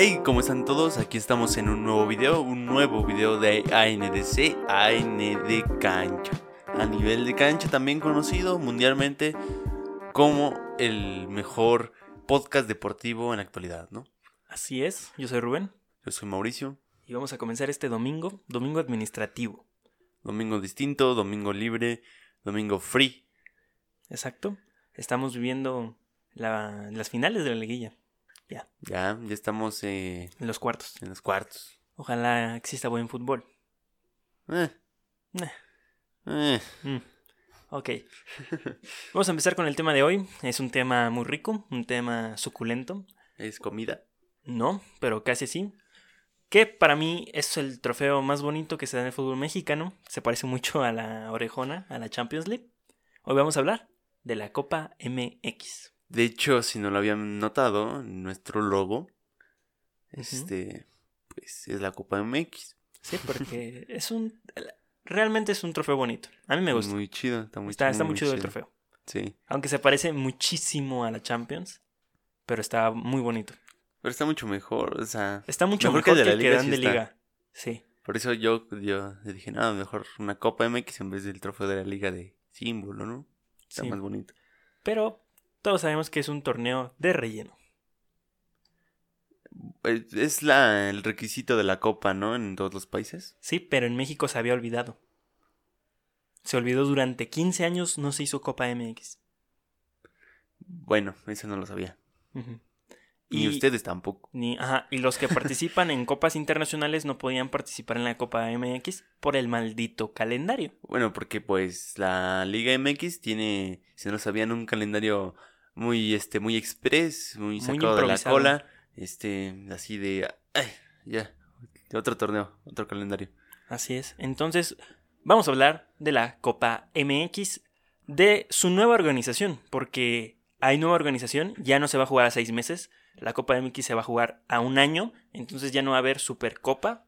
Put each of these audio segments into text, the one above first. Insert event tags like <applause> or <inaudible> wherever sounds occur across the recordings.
Hey, ¿cómo están todos? Aquí estamos en un nuevo video, un nuevo video de ANDC, AND Cancha. A nivel de cancha también conocido mundialmente como el mejor podcast deportivo en la actualidad, ¿no? Así es, yo soy Rubén Yo soy Mauricio. y vamos a comenzar este domingo, domingo administrativo. Domingo distinto, domingo libre, domingo free. Exacto. Estamos viviendo la- las finales de la liguilla, Ya, ya estamos eh, en los cuartos. en los cuartos. Ojalá exista buen fútbol. Eh, Eh, eh. mm, Ok. <laughs> Vamos a empezar con el tema de hoy. Es un tema muy rico, un tema suculento. ¿Es comida? No, pero casi sí. Que para mí es el trofeo más bonito que se da en el fútbol mexicano. Se parece mucho a la orejona, a la Champions League. Hoy vamos a hablar de la Copa MX. De hecho, si no lo habían notado, nuestro logo, este, pues es la Copa MX. Sí, <laughs> porque es un. Realmente es un trofeo bonito. A mí me gusta. Muy chido, está muy está, está muy muy chido el trofeo. Sí, Aunque se parece muchísimo a la Champions. Pero está muy bonito. pero está mucho mejor, o sea, Está mucho Mejor mejor, que el de la que dan sí de liga. Sí. por eso yo, yo dije, nada, mejor una Copa MX en vez del trofeo de la liga de símbolo, ¿no? Está sí. más bonito. Pero todos sabemos que es un torneo de relleno. Es es la, el requisito de la Copa, ¿no? En todos los países. Sí, pero en México se había olvidado. Se olvidó durante 15 años, no se hizo Copa MX. Bueno, eso no lo sabía. Ujú. Ni ustedes tampoco. Ni, ajá, y los que participan en copas internacionales no podían participar en la Copa MX por el maldito calendario. Bueno, porque pues la Liga MX tiene, si no lo sabían, un calendario muy, este, muy express, muy Muy sacado de la cola, este, así de, ay, ya, otro torneo, otro calendario. Así es. Entonces, vamos a hablar de la Copa MX, de su nueva organización, porque hay nueva organización, ya no se va a jugar a seis meses, la Copa MX se va a jugar a un año, entonces ya no va a haber Supercopa,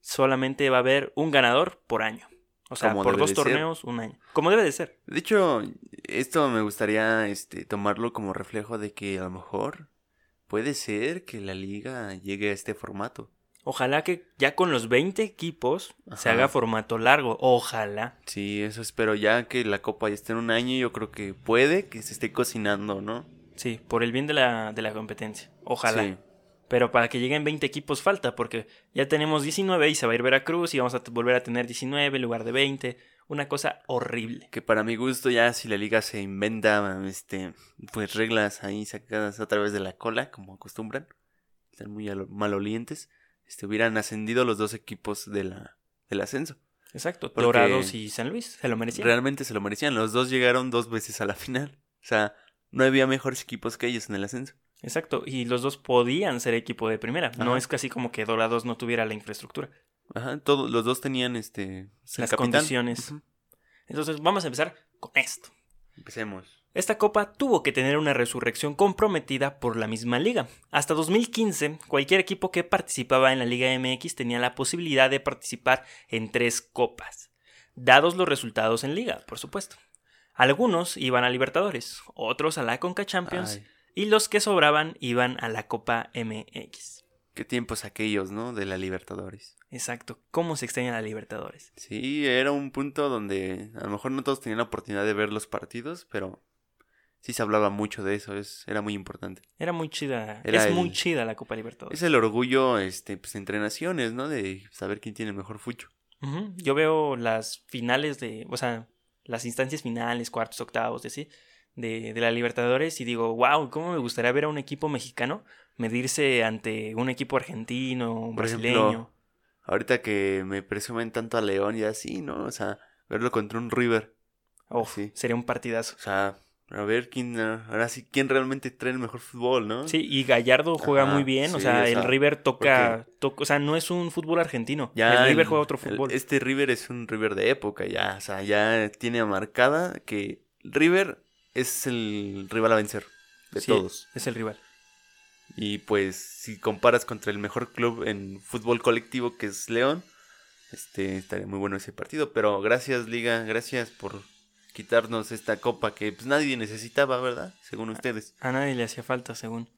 solamente va a haber un ganador por año. O sea, Como por dos ser. torneos, un año. Como debe de ser. De hecho, esto me gustaría, este, tomarlo como reflejo de que a lo mejor puede ser que la liga llegue a este formato. Ojalá que ya con los 20 equipos se haga formato largo. Ojalá. Sí, eso espero ya que la copa ya esté en un año, yo creo que puede que se esté cocinando, ¿no? Sí, por el bien de la, de la competencia. Ojalá. Sí. Pero para que lleguen 20 equipos falta, porque ya tenemos 19 y se va a ir Veracruz y vamos a volver a tener 19 en lugar de 20. Una cosa horrible. Que para mi gusto ya si la liga se inventa este pues reglas ahí sacadas a través de la cola como acostumbran, están muy alo- malolientes, este hubieran ascendido los dos equipos de la del ascenso. Exacto. Dorados y San Luis se lo merecían. Realmente se lo merecían, los dos llegaron dos veces a la final. O sea, no había mejores equipos que ellos en el ascenso. Exacto. Y los dos podían ser equipo de primera. No es casi como que Dorados no tuviera la infraestructura. Ajá, todos los dos tenían este Las capitán. condiciones. Entonces vamos a empezar con esto. Empecemos. Esta copa tuvo que tener una resurrección comprometida por la misma liga. Hasta 2015, cualquier equipo que participaba en la Liga MX tenía la posibilidad de participar en tres copas, dados los resultados en liga, por supuesto. Algunos iban a Libertadores, otros a la Conca Champions Ay, y los que sobraban iban a la Copa MX. qué tiempos aquellos, ¿no? De la Libertadores. Exacto, ¿cómo se extraña la Libertadores? Sí, era un punto donde a lo mejor no todos tenían la oportunidad de ver los partidos, pero sí se hablaba mucho de eso, es, era muy importante. Era muy chida, Era es el- muy chida la Copa Libertadores. Es el orgullo, este, pues entre naciones, ¿no? De saber quién tiene el mejor fucho. Yo veo las finales de, o sea, las instancias finales, cuartos, octavos, de así, de, de la Libertadores y digo, wow, ¿cómo me gustaría ver a un equipo mexicano medirse ante un equipo argentino, un Por brasileño? ejemplo, Ahorita que me presumen tanto a León y así, ¿no? O sea, verlo contra un River. Uf, sí. sería un partidazo. O sea, a ver quién, ah, ahora sí, quién realmente trae el mejor fútbol, ¿no? Sí, y Gallardo juega Ajá, muy bien, o sea, el River toca, toca- o sea, no es un fútbol argentino, Ya el River el- juega otro el- fútbol. este River es un River de época, ya. O sea, ya tiene marcada que River es el rival a vencer de Sí, todos. Es el rival. Y pues, si comparas contra el mejor club en fútbol colectivo que es León, este estaría muy bueno ese partido. Pero gracias, Liga, gracias por quitarnos esta copa que pues nadie necesitaba, ¿verdad? Según ustedes. A nadie le hacía falta, según.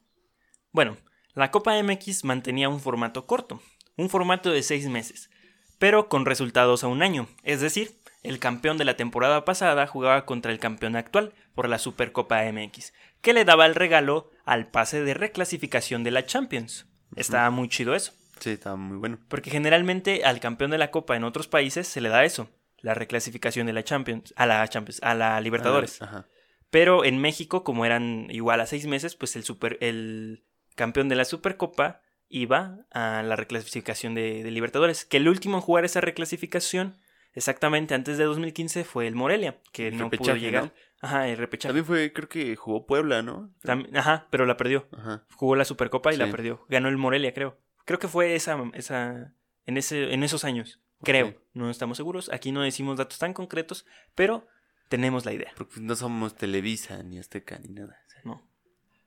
Bueno, La Copa MX mantenía un formato corto, un formato de seis meses, pero con resultados a un año, es decir, el campeón de la temporada pasada jugaba contra el campeón actual por la Supercopa MX, que le daba el regalo al pase de reclasificación de la Champions. Estaba muy chido eso. Sí, estaba muy bueno. Porque generalmente al campeón de la Copa en otros países se le da eso, la reclasificación de la Champions, a la Champions, a la Libertadores. Ajá. Pero en México, como eran igual a seis meses, pues el super, el campeón de la Supercopa iba a la reclasificación de, de Libertadores. Que el último en jugar esa reclasificación, exactamente antes de 2015, fue el Morelia, que El no pudo llegar. ¿no? Ajá, el repechaje. También fue, creo que jugó Puebla, ¿no? Ajá, pero la perdió. Ajá. Jugó la Supercopa y la perdió. Ganó el Morelia, creo. Creo que fue esa, esa en, ese, en esos años. Creo. No estamos seguros. Aquí no decimos datos tan concretos, pero tenemos la idea. Porque no somos Televisa, ni Azteca, ni nada. O sea, ¿no?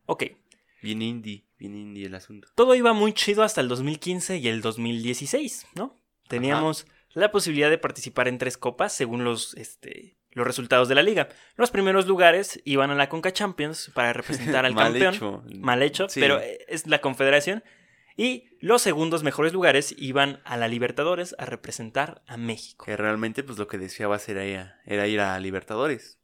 Ok. Bien indie, bien indie el asunto. Todo iba muy chido hasta el 2015 y el 2016, ¿no? Teníamos la posibilidad de participar en tres copas según los, este, los resultados de la liga. Los primeros lugares iban a la Conca Champions para representar al <laughs> Mal campeón. hecho. Mal hecho, Sí. pero es la confederación. Y los segundos mejores lugares iban a la Libertadores a representar a México. Que realmente, pues lo que deseabas era, era ir a Libertadores.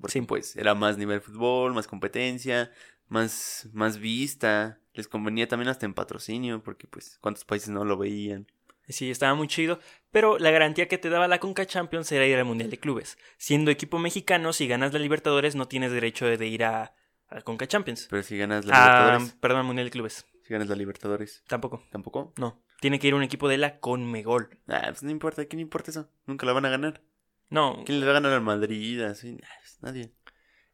Porque, Sí. pues, era más nivel fútbol, más competencia, más, más vista. Les convenía también hasta en patrocinio, porque, pues, ¿cuántos países no lo veían? Sí, estaba muy chido, pero la garantía que te daba la Conca Champions era ir al Mundial de Clubes. Siendo equipo mexicano, si ganas la Libertadores no tienes derecho de ir a, a la Conca Champions. Pero si ganas la Ah, Libertadores, perdón, Mundial de Clubes. Si ganas la Libertadores, Tampoco. ¿tampoco? No. Tiene que ir un equipo de la Conmebol. Ah, pues no importa, ¿quién importa eso? Nunca la van a ganar. No. ¿Quién le va a ganar al Madrid? Así, pues, nadie.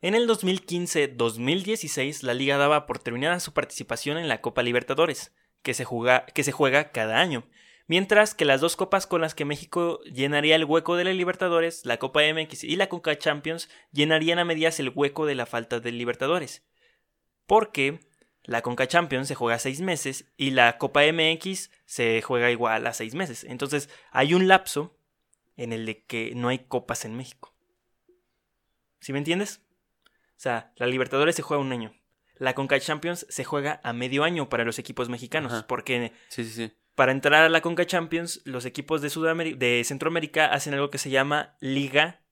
En el 2015-2016, la liga daba por terminada su participación en la Copa Libertadores, que se, juega, que se juega cada año. Mientras que las dos copas con las que México llenaría el hueco de la Libertadores, la Copa MX y la Conca Champions, llenarían a medias el hueco de la falta de Libertadores. Porque la Conca Champions se juega seis meses y la Copa MX se juega igual a seis meses. Entonces hay un lapso en el de que no hay copas en México. ¿Sí me entiendes? O sea, la Libertadores se juega un año. La Conca Champions se juega a medio año para los equipos mexicanos. Ajá. Porque Sí, sí, sí. para entrar a la Conca Champions, los equipos de, Sudameri- de Centroamérica hacen algo que se llama Liga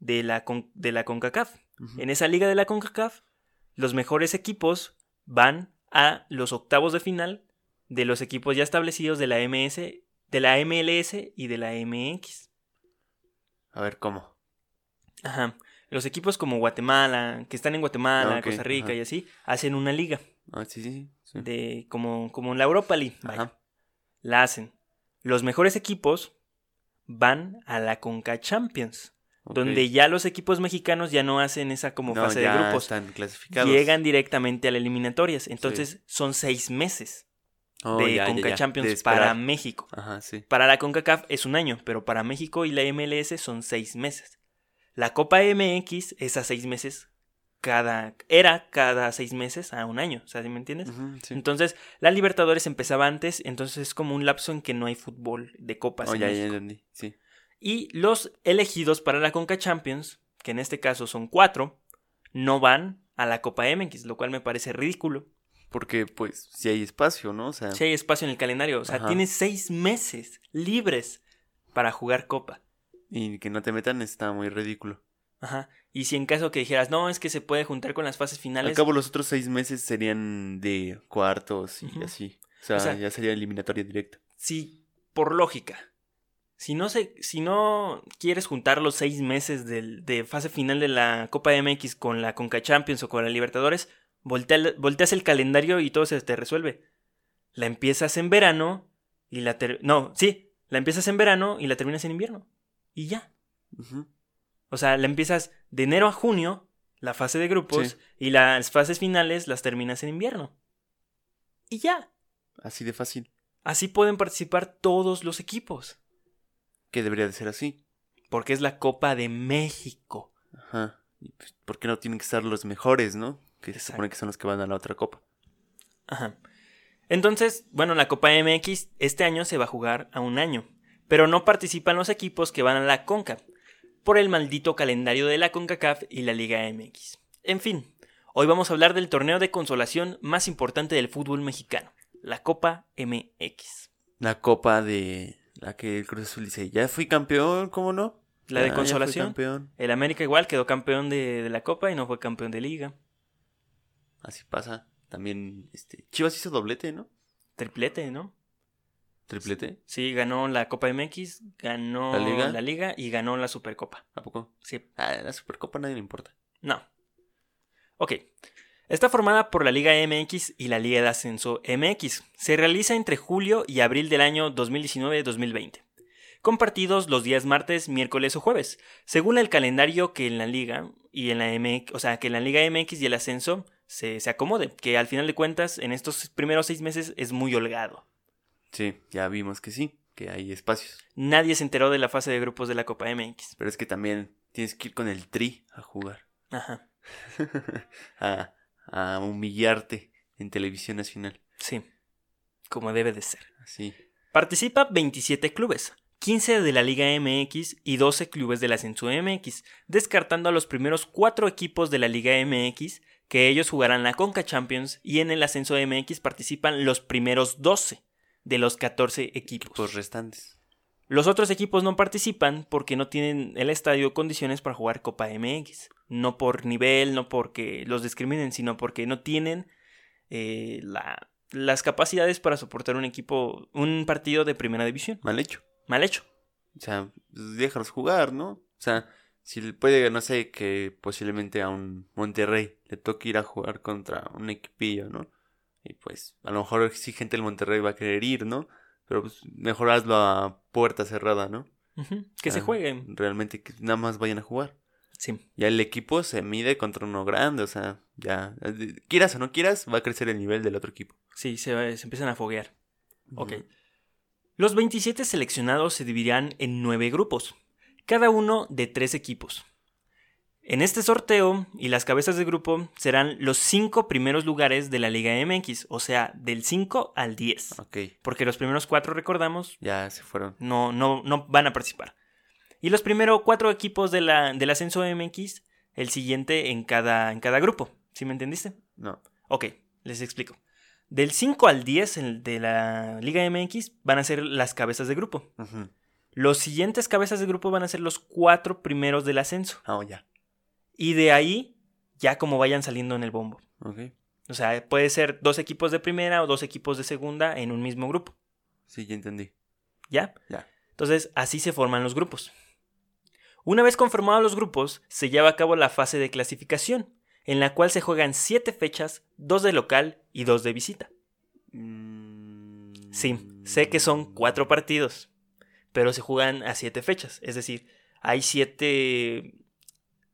de la, Con- de la CONCACAF. En esa Liga de la CONCACAF, los mejores equipos van a los octavos de final de los equipos ya establecidos de la MS, de la MLS y de la MX. A ver, ¿cómo? Ajá. Los equipos como Guatemala, que están en Guatemala, Ah, Costa Rica ajá. y así, hacen una liga Ah, sí, sí. sí. de como como la Europa League, vaya. Ajá. La hacen. Los mejores equipos van a la Conca Champions, donde ya los equipos mexicanos ya no hacen esa como No, fase de grupos, están clasificados. llegan directamente a las eliminatorias. Entonces son seis meses Oh, de ya, Conca ya, Champions de para México. Ajá, sí. Para la CONCACAF es un año, pero para México y la MLS son seis meses. La Copa MX es a seis meses cada... Era cada seis meses a un año, o sea, ¿sí me entiendes? Sí. Entonces, la Libertadores empezaba antes, entonces es como un lapso en que no hay fútbol de copas. Oh, en ya, ya México. entendí. Sí. Y los elegidos para la Conca Champions, que en este caso son cuatro, no van a la Copa MX, lo cual me parece ridículo. Porque, pues, si hay espacio, ¿no? O sea, Si hay espacio en el calendario, o sea, Ajá. tienes seis meses libres para jugar Copa. y que no te metan está muy ridículo. Ajá. Y si en caso que dijeras, no, es que se puede juntar con las fases finales. Al cabo, los otros seis meses serían de cuartos y así. O sea, O sea, ya sería eliminatoria directa. Si, por lógica, si no, se, si no quieres juntar los seis meses del- de fase final de la Copa MX con la Conca Champions o con la Libertadores, voltea- volteas el calendario y todo se te resuelve. La empiezas en verano y la... ter- no, sí, la empiezas en verano y la terminas en invierno. Y ya. O sea, la empiezas de enero a junio, la fase de grupos, Sí. y las fases finales las terminas en invierno. Y ya. Así de fácil. Así pueden participar todos los equipos. Que debería de ser así. Porque es la Copa de México. Ajá. Pues, ¿Por qué no tienen que estar los mejores, no? Que se supone que son los que van a la otra copa. Ajá. Entonces, bueno, la Copa MX este año se va a jugar a un año. Pero no participan los equipos que van a la CONCA. Por el maldito calendario de la CONCACAF y la Liga MX. En fin, Hoy vamos a hablar del torneo de consolación más importante del fútbol mexicano, la Copa MX. La copa de la que el Cruz Azul dice, ya fui campeón, ¿cómo no? La de fui consolación. campeón. El América igual quedó campeón de, de la Copa y no fue campeón de liga. Así pasa. También, este, Chivas hizo doblete, ¿no? Triplete, ¿no? Triplete, Sí, ganó la Copa MX, ganó ¿La Liga? la Liga y ganó la Supercopa. ¿a poco? Sí, Ah, la Supercopa a nadie le importa. no. Ok. Está formada por la Liga MX y la Liga de Ascenso MX. Se realiza entre julio y abril del año 2019-2020. Con partidos los días martes, miércoles o jueves, según el calendario que en la Liga y en la MX, o sea, que en la Liga MX y el Ascenso se, se acomode, que al final de cuentas en estos primeros seis meses es muy holgado. Sí, ya vimos que sí, que hay espacios. Nadie se enteró de la fase de grupos de la Copa MX. Pero es que también tienes que ir con el tri a jugar. Ajá, a, <laughs> a humillarte en televisión nacional. sí, como debe de ser. Así. Participa 27 clubes, 15 de la Liga MX y 12 clubes del Ascenso MX, descartando a los primeros 4 equipos de la Liga MX, que ellos jugarán la Conca Champions y en el Ascenso MX participan los primeros 12 de los 14 equipos. Pues restantes. Los otros equipos no participan porque no tienen el estadio condiciones para jugar Copa MX. No por nivel, no porque los discriminen, sino porque no tienen eh, la- las capacidades para soportar un equipo, un partido de primera división. Mal hecho. Mal hecho. O sea, pues, déjalos jugar, ¿no? O sea, si le puede, no sé, que posiblemente a un Monterrey le toque ir a jugar contra un equipillo, ¿no? Y pues, a lo mejor sí gente del Monterrey va a querer ir, ¿no? Pero pues mejor hazlo a puerta cerrada, ¿no? Que se jueguen. Realmente que nada más vayan a jugar. Sí. Ya el equipo se mide contra uno grande, o sea, ya, eh, quieras o no quieras, va a crecer el nivel del otro equipo. Sí, se, se empiezan a foguear. Ok. Ujú. Los 27 seleccionados se dividirán en 9 grupos, cada uno de 3 equipos. En este sorteo y las cabezas de grupo serán los 5 primeros lugares de la Liga MX, o sea, del 5 al 10. Ok, Porque los primeros 4, recordamos, ya se fueron. no, no, no van a participar. Y los primeros 4 equipos de la, del ascenso MX, el siguiente en cada, en cada grupo. ¿Sí me entendiste? No. Ok, les explico. Del 5 al 10 en- de la Liga MX van a ser las cabezas de grupo. Los siguientes cabezas de grupo van a ser los cuatro primeros del ascenso. Ah, ya. Y de ahí, ya como vayan saliendo en el bombo. Ok. O sea, puede ser dos equipos de primera o dos equipos de segunda en un mismo grupo. Sí, ya entendí. ¿Ya? Ya. Entonces, así se forman los grupos. Una vez conformados los grupos, se lleva a cabo la fase de clasificación, en la cual se juegan siete fechas, dos de local y dos de visita. Mm, Sí, sé que son cuatro partidos, pero se juegan a siete fechas. Es decir, hay siete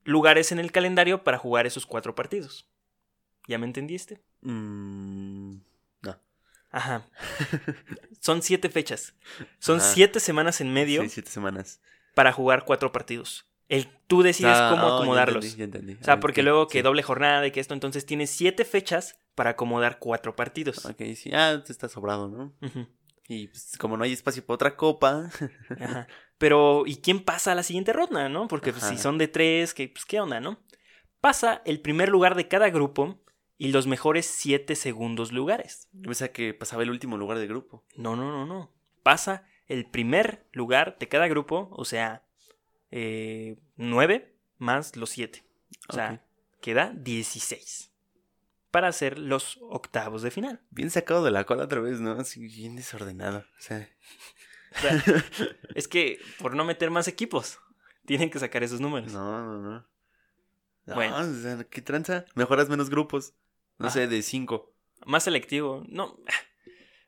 lugares en el calendario para jugar esos cuatro partidos. ¿Ya me entendiste? Mm, no. Ajá. <laughs> Son siete fechas. Son Ajá. siete semanas en medio Sí, siete semanas. Para jugar cuatro partidos. El, tú decides Ah, cómo oh, ya acomodarlos. entendí, ya entendí. O sea, porque luego que sí. doble jornada y que esto, entonces tienes siete fechas para acomodar cuatro partidos. Ok, sí. Ah, te está sobrado, ¿no? Y pues, como no hay espacio para otra copa. <laughs> Ajá. Pero, ¿y quién pasa a la siguiente ronda, no? Porque pues, si son de tres, que, pues, ¿qué onda, no? Pasa el primer lugar de cada grupo y los mejores siete segundos lugares. Yo pensaba que pasaba el último lugar del grupo. No, no, no, no. Pasa el primer lugar de cada grupo, o sea, eh, nueve más los siete. O sea, queda 16. Para hacer los octavos de final. Bien sacado de la cola otra vez, ¿no? Así bien desordenado. O sea, O sea, <laughs> es que por no meter más equipos, tienen que sacar esos números. no, no, no. No, Bueno. o sea, ¿qué tranza? Mejoras menos grupos. No Ah. sé, de cinco. Más selectivo. No,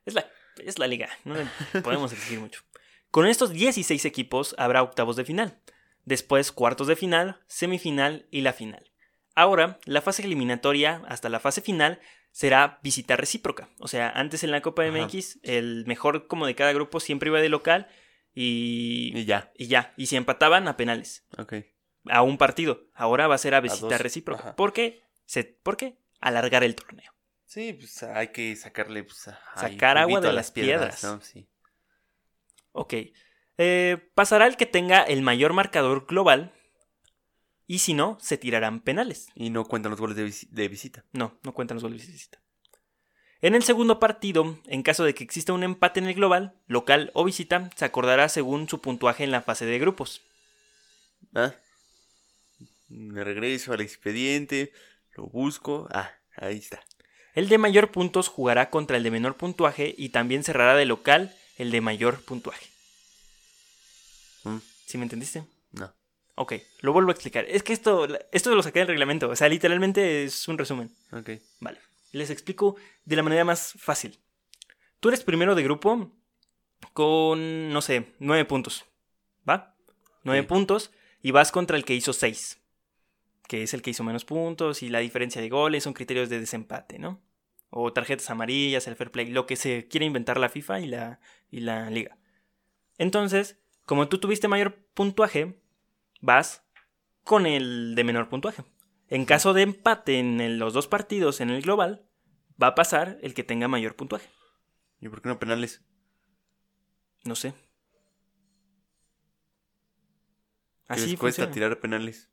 es la, es la liga. No le <laughs> podemos exigir mucho. Con estos 16 equipos habrá octavos de final. Después cuartos de final, semifinal y la final. Ahora, la fase eliminatoria hasta la fase final será visita recíproca. O sea, antes en la Copa Ajá. MX, el mejor como de cada grupo siempre iba de local y, Y ya. y ya. Y si empataban, a penales. Ok. A un partido. Ahora va a ser a visita recíproca. Ajá. ¿Por qué? Se, ¿Por qué? Alargar el torneo. Sí, pues hay que sacarle. Pues, Sacar agua de las piedras. ¿no? Sí. Ok. Eh, pasará el que tenga el mayor marcador global. Y si no, se tirarán penales. Y no cuentan los goles de, de visita. No, no cuentan los goles de visita. En el segundo partido, en caso de que exista un empate en el global, local o visita, se acordará según su puntuaje en la fase de grupos. ¿Ah? Me regreso al expediente, lo busco. Ah, ahí está. El de mayor puntos jugará contra el de menor puntuaje y también cerrará de local el de mayor puntuaje. Mm, ¿Sí me entendiste? no. Ok, lo vuelvo a explicar. Es que esto, esto lo saqué del reglamento, o sea, literalmente es un resumen. Ok. Vale, les explico de la manera más fácil. Tú eres primero de grupo con, no sé, nueve puntos. ¿Va? Nueve Sí. puntos y vas contra el que hizo seis. Que es el que hizo menos puntos y la diferencia de goles son criterios de desempate, ¿no? O tarjetas amarillas, el fair play, lo que se quiere inventar la FIFA y la, y la liga. Entonces, como tú tuviste mayor puntuaje, vas con el de menor puntuaje. En caso de empate en el- los dos partidos en el global, va a pasar el que tenga mayor puntuaje. ¿Y por qué no penales? No sé. ¿Qué Así les cuesta funciona. tirar penales?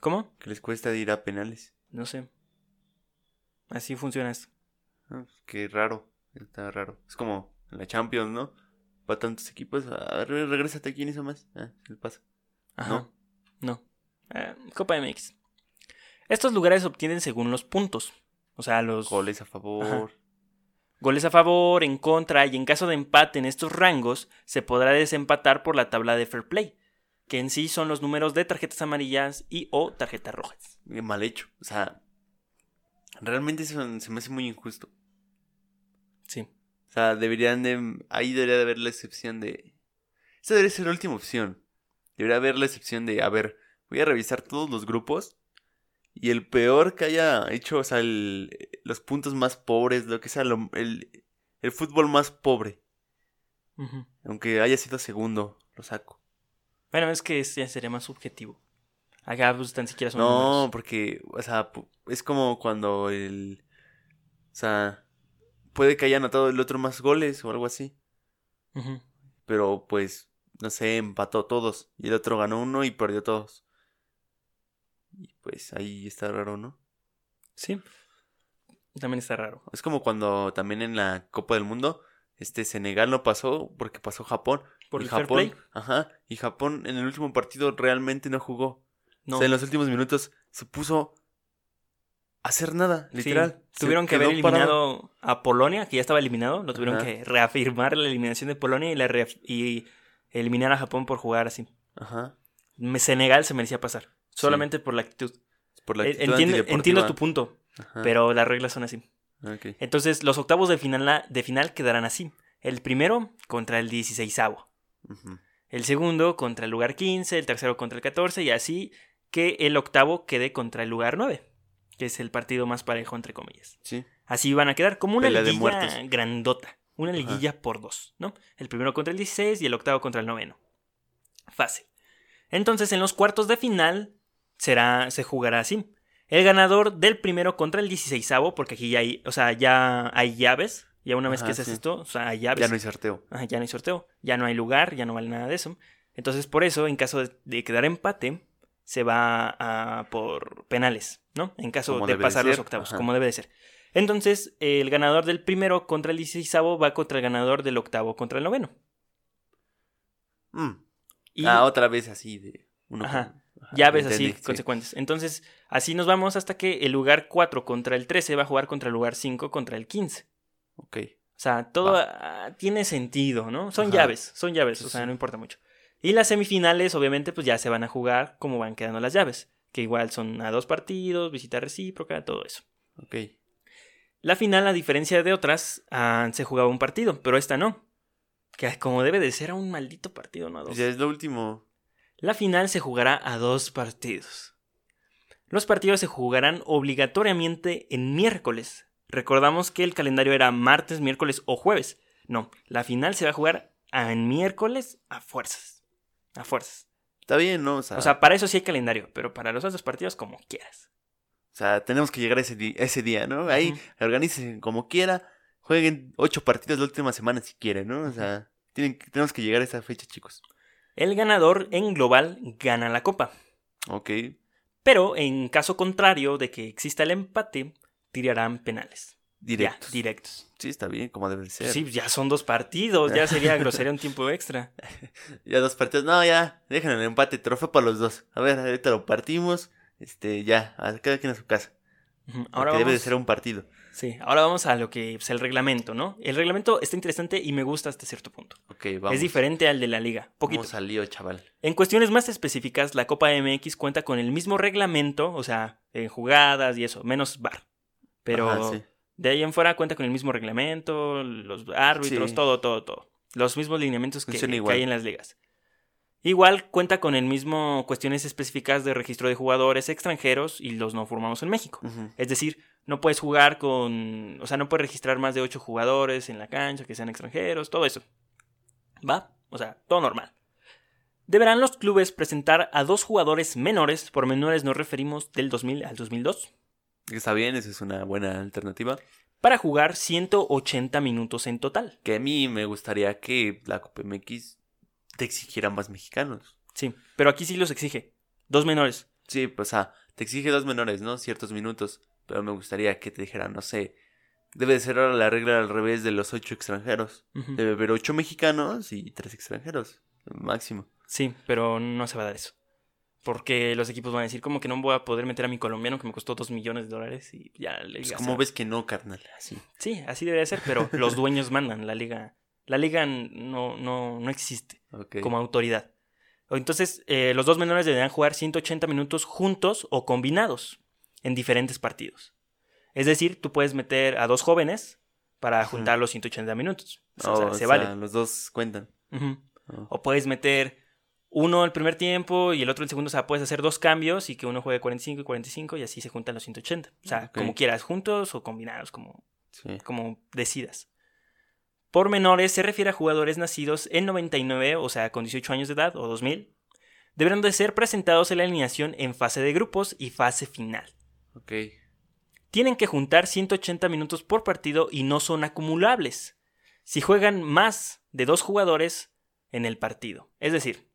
¿Cómo? ¿Qué les cuesta ir a penales? No sé. Así funciona esto. Ah, pues, qué raro. Está raro. Es como la Champions, ¿no? Para tantos equipos. A ver, regrésate. ¿Quién hizo más? Ah, se le pasa. Ajá. ¿No? No. Eh, Copa MX. Estos lugares se obtienen según los puntos. O sea, los Goles a favor. goles a favor, en contra y en caso de empate en estos rangos, se podrá desempatar por la tabla de fair play, que en sí son los números de tarjetas amarillas y o tarjetas rojas. Mal hecho. O sea, realmente eso se me hace muy injusto. Sí. O sea, deberían de... Ahí debería de haber la excepción de... Esa debería ser la última opción. Debería haber la excepción de, a ver, voy a revisar todos los grupos y el peor que haya hecho, o sea, el- los puntos más pobres, lo que sea, lo- el, el fútbol más pobre, aunque haya sido segundo, lo saco. Bueno, es que ya sería más subjetivo. Acá pues tan siquiera son No, porque, o sea, es como cuando el... O sea, puede que haya anotado el otro más goles o algo así. Pero pues, no sé, empató todos. Y el otro ganó uno y perdió todos. Y pues ahí está raro, ¿no? Sí. También está raro. Es como cuando también en la Copa del Mundo, este Senegal no pasó porque pasó Japón. Por y el fair Japón, play. ajá, y Japón en el último partido realmente no jugó. No. O sea, en los últimos minutos se puso a hacer nada, literal. Tuvieron que haber eliminado a Polonia, que ya estaba eliminado. Lo tuvieron Ajá. que reafirmar la eliminación de Polonia y, la reaf- y eliminar a Japón por jugar así. Ajá. Senegal se merecía pasar. Solamente por la actitud. Por la actitud Entiendo, tu punto, Ajá, pero las reglas son así. Entonces, los octavos de final, de final quedarán así. El primero contra el 16 Ujú. El segundo contra el lugar 15, el tercero contra el 14 y así que el octavo quede contra el lugar 9, que es el partido más parejo entre comillas. Sí. Así van a quedar como una liguilla grandota, una Ajá. liguilla por dos, ¿no? El primero contra el 16 y el octavo contra el noveno. Fácil. Entonces, en los cuartos de final será se jugará así. El ganador del primero contra el 16 porque aquí ya hay, o sea, ya hay llaves, ya una vez Ajá, que se hace sí. esto, o sea, hay llaves. Ya no hay sorteo. Ajá, ya no hay sorteo, ya no hay lugar, ya no vale nada de eso. Entonces, por eso, en caso de, de quedar empate, se va a por penales, ¿no? En caso de pasar los octavos, ajá. como debe de ser. Entonces, el ganador del primero contra el 16 va contra el ganador del octavo contra el noveno. Mm. Y Ah, otra vez así de... Uno Ajá. con- ajá, llaves entendí, así sí. consecuentes. Entonces, así nos vamos hasta que el lugar 4 contra el 13 va a jugar contra el lugar 5 contra el 15. Ok. O sea, todo ah, tiene sentido, ¿no? Son Ajá. llaves, son llaves, o sea, no importa mucho. Y las semifinales, obviamente, pues ya se van a jugar como van quedando las llaves, que igual son a dos partidos, visita recíproca, todo eso. Ok. La final, a diferencia de otras, ah, se jugaba un partido, pero esta no. Que como debe de ser a un maldito partido, no a dos. Pues ya es lo último. La final se jugará a dos partidos. Los partidos se jugarán obligatoriamente en miércoles. Recordamos que el calendario era martes, miércoles o jueves. No, la final se va a jugar en miércoles a fuerzas. A fuerzas. Está bien, ¿no? O sea, O sea, para eso sí hay calendario, pero para los otros partidos como quieras. o sea, tenemos que llegar ese, ese día, ¿no? Ahí, Ujú. organícense como quiera. Jueguen ocho partidos la última semana si quieren, ¿no? O sea, tienen, tenemos que llegar a esa fecha, chicos. El ganador en global gana la copa. Ok. Pero en caso contrario de que exista el empate, tirarán penales. Directos. Ya, directos. Sí, está bien, como debe ser. Sí, ya son dos partidos, ya sería grosería un tiempo extra. <laughs> Ya dos partidos. No, ya, dejen el empate, trofeo para los dos. A ver, ahorita lo partimos. Este, ya, a cada quien a su casa. Ahora debe de ser un partido. sí, ahora vamos a lo que es el reglamento, ¿no? El reglamento está interesante y me gusta hasta cierto punto. Ok, vamos. Es diferente al de la liga, poquito. Vamos al lío, chaval. En cuestiones más específicas, la Copa MX cuenta con el mismo reglamento, o sea, en jugadas y eso, menos VAR. Pero Ajá, sí. De ahí en fuera cuenta con el mismo reglamento, los árbitros, Sí. todo, todo, todo. Los mismos lineamientos que, hay en las ligas. Igual cuenta con el mismo cuestiones específicas de registro de jugadores extranjeros y los no formados en México. Es decir, no puedes jugar con. O sea, no puedes registrar más de ocho jugadores en la cancha que sean extranjeros, todo eso. ¿Va? O sea, todo normal. Deberán los clubes presentar a dos jugadores menores, por menores nos referimos del 2000 al 2002, Está bien, esa es una buena alternativa. para jugar 180 minutos en total. Que a mí me gustaría que la Copa MX te exigiera más mexicanos. Sí, pero aquí sí los exige. Dos menores. Sí, pues, o sea, te exige dos menores, ¿no? Ciertos minutos. Pero me gustaría que te dijeran, no sé. Debe de ser ahora la regla al revés de los ocho extranjeros. Debe haber ocho mexicanos y tres extranjeros. Máximo. Sí, pero no se va a dar eso. Porque los equipos van a decir, como que no voy a poder meter a mi colombiano que me costó dos millones de dólares y ya le Pues, ya ¿Cómo se- ves que no, carnal? Así. Sí, así debería ser, pero <laughs> los dueños mandan, la liga. La liga no, no, no existe como autoridad. Entonces, eh, los dos menores deberán jugar 180 minutos juntos o combinados en diferentes partidos. Es decir, tú puedes meter a dos jóvenes para juntar los 180 minutos. O sea, Oh, se o sea, vale. los dos cuentan. Oh. O puedes meter uno el primer tiempo y el otro el segundo. O sea, puedes hacer dos cambios y que uno juegue 45 y 45 y así se juntan los 180. O sea, como quieras, juntos o combinados, como, Sí. como decidas. Por menores se refiere a jugadores nacidos en 99, o sea, con 18 años de edad o 2000. Deberán de ser presentados en la alineación en fase de grupos y fase final. Ok. Tienen que juntar 180 minutos por partido y no son acumulables. Si juegan más de dos jugadores en el partido. Es decir,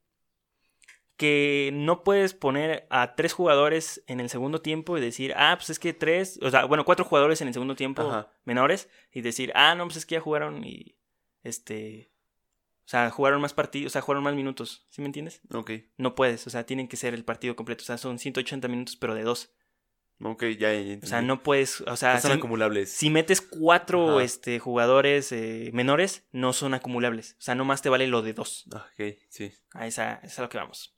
que no puedes poner a tres jugadores en el segundo tiempo y decir, ah, pues es que tres, o sea, bueno, cuatro jugadores en el segundo tiempo Ajá. menores y decir, ah, no, pues es que ya jugaron y, este, o sea, jugaron más partidos, o sea, jugaron más minutos, ¿sí me entiendes? Ok. No puedes, o sea, tienen que ser el partido completo, o sea, son 180 minutos, pero de dos. Ok, ya, ya O sea, no puedes, o sea, No son si- acumulables. si metes cuatro Ajá. este, jugadores eh, menores, no son acumulables. O sea, nomás te vale lo de dos. Ok, sí. A esa, esa es a lo que vamos.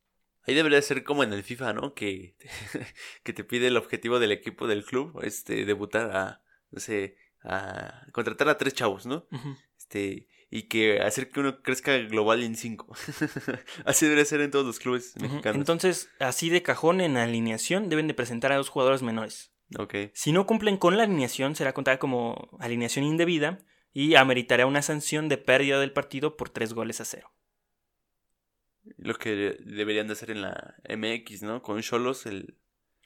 Ahí debería ser como en el FIFA, ¿no? Que, <laughs> que te pide el objetivo del equipo del club, este, debutar a, no sé, a contratar a tres chavos, ¿no? Este, y que hacer que uno crezca global en cinco. <laughs> Así debería ser en todos los clubes mexicanos. Entonces, así de cajón en alineación deben de presentar a dos jugadores menores. Ok, Si no cumplen con la alineación, será contada como alineación indebida y ameritará una sanción de pérdida del partido por tres goles a cero. Lo que deberían de hacer en la MX, ¿no? Con Cholos el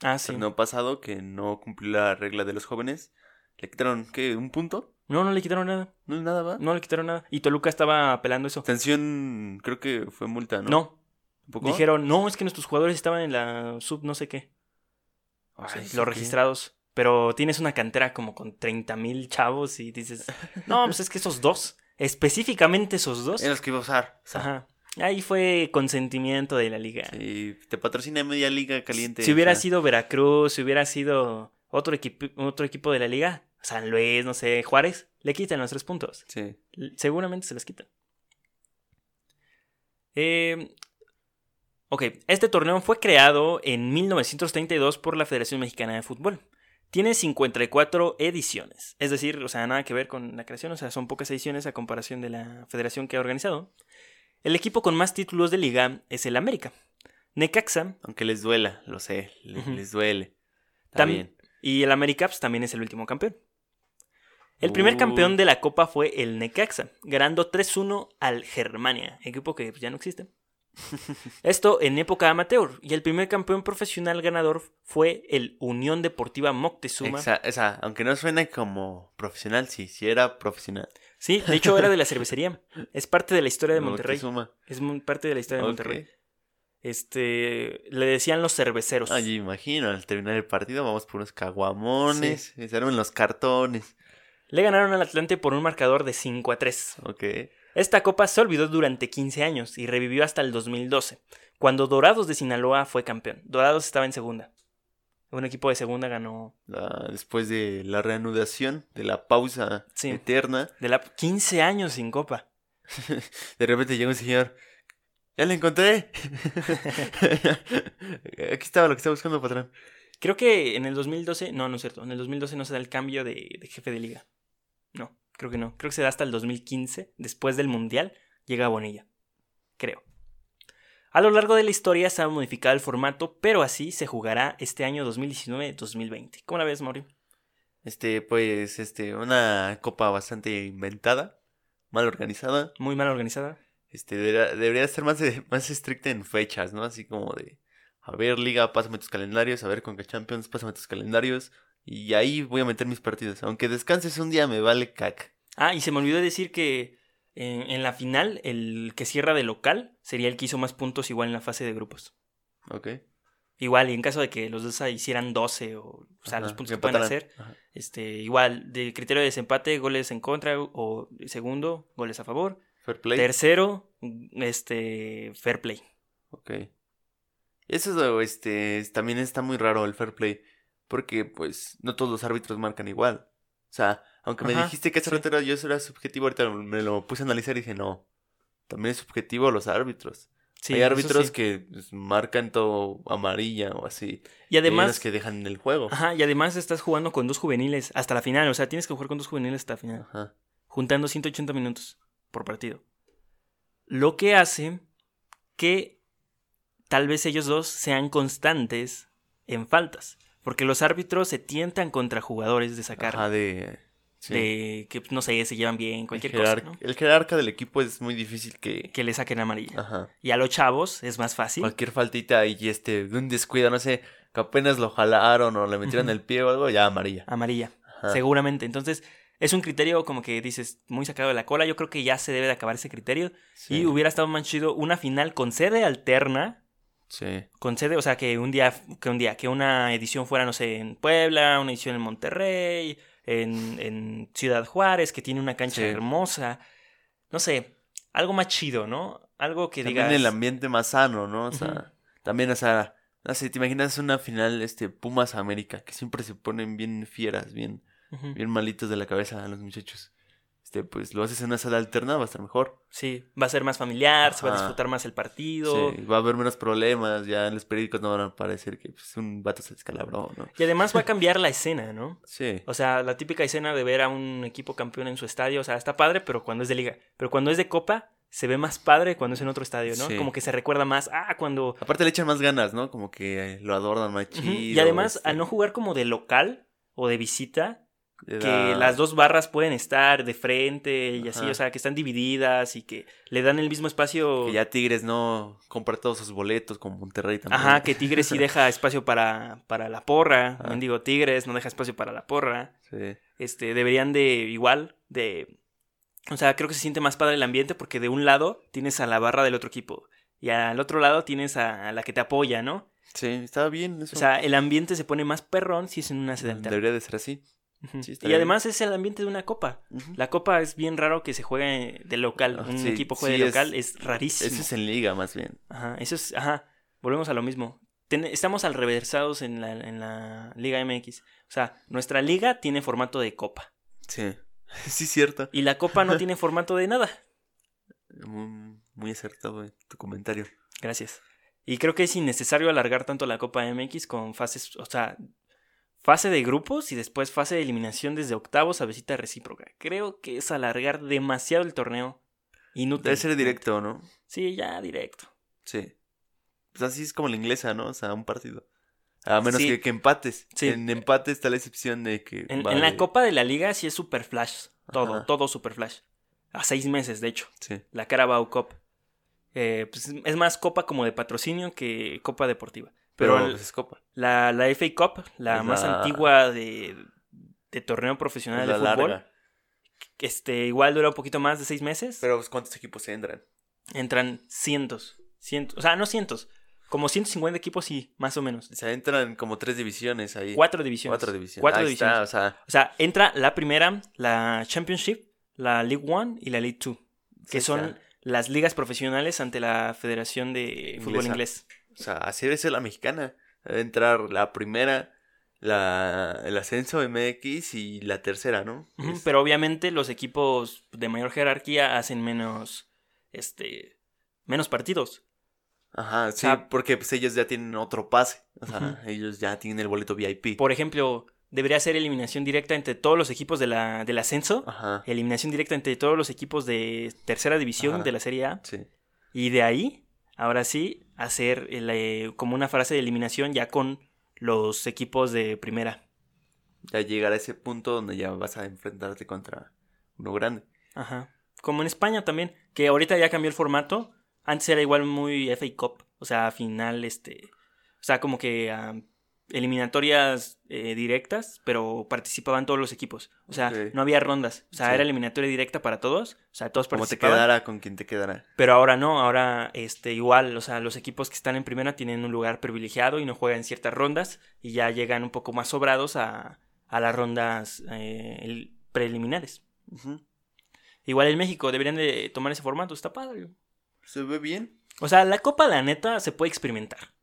Ah, sí. torneo pasado, que no cumplió la regla de los jóvenes. Le quitaron, ¿qué? ¿Un punto? No, no le quitaron nada. No es nada, ¿va? No le quitaron nada. Y Toluca estaba apelando eso. Sanción, creo que fue multa, ¿no? No, ¿Tampoco? Dijeron, no, es que nuestros jugadores estaban en la sub no sé qué. O sea, los registrados. Pero tienes una cantera como con 30 mil chavos y dices, <laughs> no, pues es que esos dos, específicamente esos dos. En los que iba a usar. O sea, Ajá. Ahí fue consentimiento de la liga. Si te patrocina media liga caliente. Si hubiera o sea, sido Veracruz, si hubiera sido otro, equipo otro equipo de la liga, San Luis, no sé, Juárez, le quitan los tres puntos. Sí. Seguramente se los quitan. Eh, ok, este torneo fue creado en 1932 por la Federación Mexicana de Fútbol. Tiene 54 ediciones. Es decir, o sea, nada que ver con la creación, o sea, son pocas ediciones a comparación de la federación que ha organizado. El equipo con más títulos de liga es el América. Necaxa Aunque les duela, lo sé. Les duele. Está Tam- bien. y el Americaps también es el último campeón. El primer Uh. campeón de la Copa fue el Necaxa, ganando 3-1 al Germania, equipo que ya no existe. <laughs> Esto en época amateur, y el primer campeón profesional ganador fue el Unión Deportiva Moctezuma. Exa- esa, aunque no suena como profesional, sí, sí era profesional. Sí, de hecho era de la cervecería. Es parte de la historia de Monterrey. Moctezuma. Es muy parte de la historia de. Monterrey. Este, le decían los cerveceros. Ay, imagino, al terminar el partido vamos por unos caguamones, se arman los cartones. Le ganaron al Atlante por un marcador de 5 a 3. Ok. Esta copa se olvidó durante 15 años y revivió hasta el 2012, cuando Dorados de Sinaloa fue campeón. Dorados estaba en segunda. Un equipo de segunda ganó La- después de la reanudación, de la pausa Sí. eterna, de la 15 años sin copa. <laughs> de repente llega un señor. ¡Ya la encontré! <laughs> Aquí estaba lo que estaba buscando, patrón. Creo que en el 2012, no, no es cierto, en el 2012 no se da el cambio de, de jefe de liga. No, creo que no. Creo que se da hasta el 2015, después del Mundial, llega Bonilla. Creo. A lo largo de la historia se ha modificado el formato, pero así se jugará este año 2019-2020. ¿Cómo la ves, Mauri? Este, pues, este, una copa bastante inventada, mal organizada. Muy mal organizada. Este, debería, debería ser más, de- más estricta en fechas, ¿no? Así como de, a ver, liga, pásame tus calendarios, a ver, con Champions, pásame tus calendarios. Y ahí voy a meter mis partidos. Aunque descanses un día, me vale cac. Ah, y se me olvidó decir que en, en la final, el que cierra de local sería el que hizo más puntos igual en la fase de grupos. ¿Ok? Igual, y en caso de que los dos hicieran 12 o, o sea, Ajá, los puntos que que pueden empataran. hacer, Ajá. este, igual, de criterio de desempate, goles en contra o segundo, goles a favor. Fair play. Tercero, este, fair play. Ok. Eso este, es- también está muy raro el fair play. Porque, pues, no todos los árbitros marcan igual. O sea, aunque me Ajá, dijiste que hace sí. rato era, yo eso era subjetivo, ahorita me lo puse a analizar y dije, no. También es subjetivo los árbitros. Sí, Hay árbitros sí. que pues, marcan todo amarilla o así. Y además, unos que dejan en el juego. ajá, y además estás jugando con dos juveniles hasta la final. O sea, tienes que jugar con dos juveniles hasta la final. Ajá. juntando 180 minutos por partido. Lo que hace que tal vez ellos dos sean constantes en faltas. Porque los árbitros se tientan contra jugadores de sacar. Ajá, de... sí. De que, no sé, se llevan bien, cualquier el, cosa. ¿no? el jerarca del equipo es muy difícil que... Que le saquen amarilla. Ajá. Y a los chavos es más fácil. Cualquier faltita y este, un descuido, no sé, que apenas lo jalaron o le metieron el pie o algo, ya amarilla. Amarilla. Ajá. Seguramente. Entonces, es un criterio como que dices, muy sacado de la cola. Yo creo que ya se debe de acabar ese criterio. Sí, Y hubiera estado más chido una final con sede alterna sí. con sede, o sea, que un día, que un día, que una edición fuera, no sé, en Puebla, una edición en Monterrey, en, en Ciudad Juárez, que tiene una cancha Sí. hermosa, no sé, algo más chido, ¿no? Algo que También digas... el ambiente más sano, ¿no? O sea, también, o sea, no sé, te imaginas una final, este, Pumas América, que siempre se ponen bien fieras, bien, bien malitos de la cabeza a los muchachos. Este, pues lo haces en una sala alterna, va a estar mejor. Sí, va a ser más familiar, se va a disfrutar más el partido. Sí, va a haber menos problemas, ya en los periódicos no van a aparecer que pues, un vato se descalabró, ¿no? Y además va a <laughs> cambiar la escena, ¿no? Sí. O sea, la típica escena de ver a un equipo campeón en su estadio, o sea, está padre, pero cuando es de liga. Pero cuando es de copa, se ve más padre cuando es en otro estadio, ¿no? Sí. Como que se recuerda más, ah, cuando Aparte le echan más ganas, ¿no? Como que eh, lo adornan más chido. Y además, este, al no jugar como de local o de visita, que las dos barras pueden estar de frente y así, o sea, que están divididas y que le dan el mismo espacio. Que ya Tigres no compra todos sus boletos, como Monterrey también. Ajá, que <laughs> Tigres sí deja espacio para, para la porra. Ajá. digo Tigres no deja espacio para la porra. Sí. Este, deberían de igual, de... O sea, creo que se siente más padre el ambiente porque de un lado tienes a la barra del otro equipo y al otro lado tienes a, a la que te apoya, ¿no? Sí, estaba bien eso. O sea, el ambiente se pone más perrón si es en una sede alterna. Debería de ser así. Sí, y además es el ambiente de una copa. La copa es bien raro que se juegue de local. Ah, Un sí, equipo juegue sí, de es- local es, rarísimo. Eso es en liga, más bien. Ajá, eso es, ajá. Volvemos a lo mismo. Ten- estamos al reversados en la, en la Liga MX. O sea, nuestra liga tiene formato de copa. Sí. <laughs> sí, cierto. Y la copa no tiene formato de nada. <laughs> Muy, muy acertado eh, tu comentario. Gracias. Y creo que es innecesario alargar tanto la Copa MX con fases, o sea, fase de grupos y después fase de eliminación desde octavos a visita recíproca. Creo que es alargar demasiado el torneo. Inútil. Debe ser directo, ¿no? Sí, ya directo. Sí. Pues así es como la inglesa, ¿no? O sea, un partido. A menos Sí. que, que empates. Sí. En empate está la excepción de que. En, la Copa de la Liga sí es super flash. Todo, Ajá. todo super flash. A seis meses, de hecho. Sí. La Carabao Cup. Eh, pues es más copa como de patrocinio que copa deportiva. Pero, pues, es copa. la, la FA Cup, la más antigua de, de torneo profesional Es de la fútbol, larga. este, igual dura un poquito más de seis meses. Pero, pues, ¿cuántos equipos entran? Entran cientos, cientos, o sea, no cientos, como 150 equipos, sí, más o menos. O sea, entran como tres divisiones ahí. Cuatro divisiones. Cuatro divisiones. Cuatro Ahí divisiones. está, o sea, O sea, entra la primera, la Championship, la League One y la League Two, que sí son está. las ligas profesionales ante la Federación de Fútbol Inglesa. Inglés. O sea, así debe ser la mexicana. Debe entrar la primera, la, el ascenso MX y la tercera, ¿no? Es- Pero obviamente los equipos de mayor jerarquía hacen menos, este, menos partidos. Ajá, sí, sea, porque pues ellos ya tienen otro pase. O sea, ellos ya tienen el boleto VIP. Por ejemplo, debería ser eliminación directa entre todos los equipos de la, del ascenso, Ajá, eliminación directa entre todos los equipos de tercera división Ajá. de la Serie A, sí. y de ahí, ahora sí, hacer el, eh, como una fase de eliminación ya con los equipos de primera. Ya llegar a ese punto donde ya vas a enfrentarte contra uno grande. Ajá. Como en España también, que ahorita ya cambió el formato. Antes era igual muy FA Cup, o sea, final, este, o sea, como que ah, eliminatorias eh, directas, pero participaban todos los equipos. O sea, no había rondas, o sea, Sí. era eliminatoria directa para todos, o sea, todos Como te participaban. quedara con quien te quedara. Pero ahora no, ahora este igual, o sea, los equipos que están en primera tienen un lugar privilegiado y no juegan ciertas rondas y ya llegan un poco más sobrados a, a las rondas eh, el- preliminares. Igual en México deberían de tomar ese formato, está padre. ¿Se ve bien? O sea, la copa, la neta, se puede experimentar.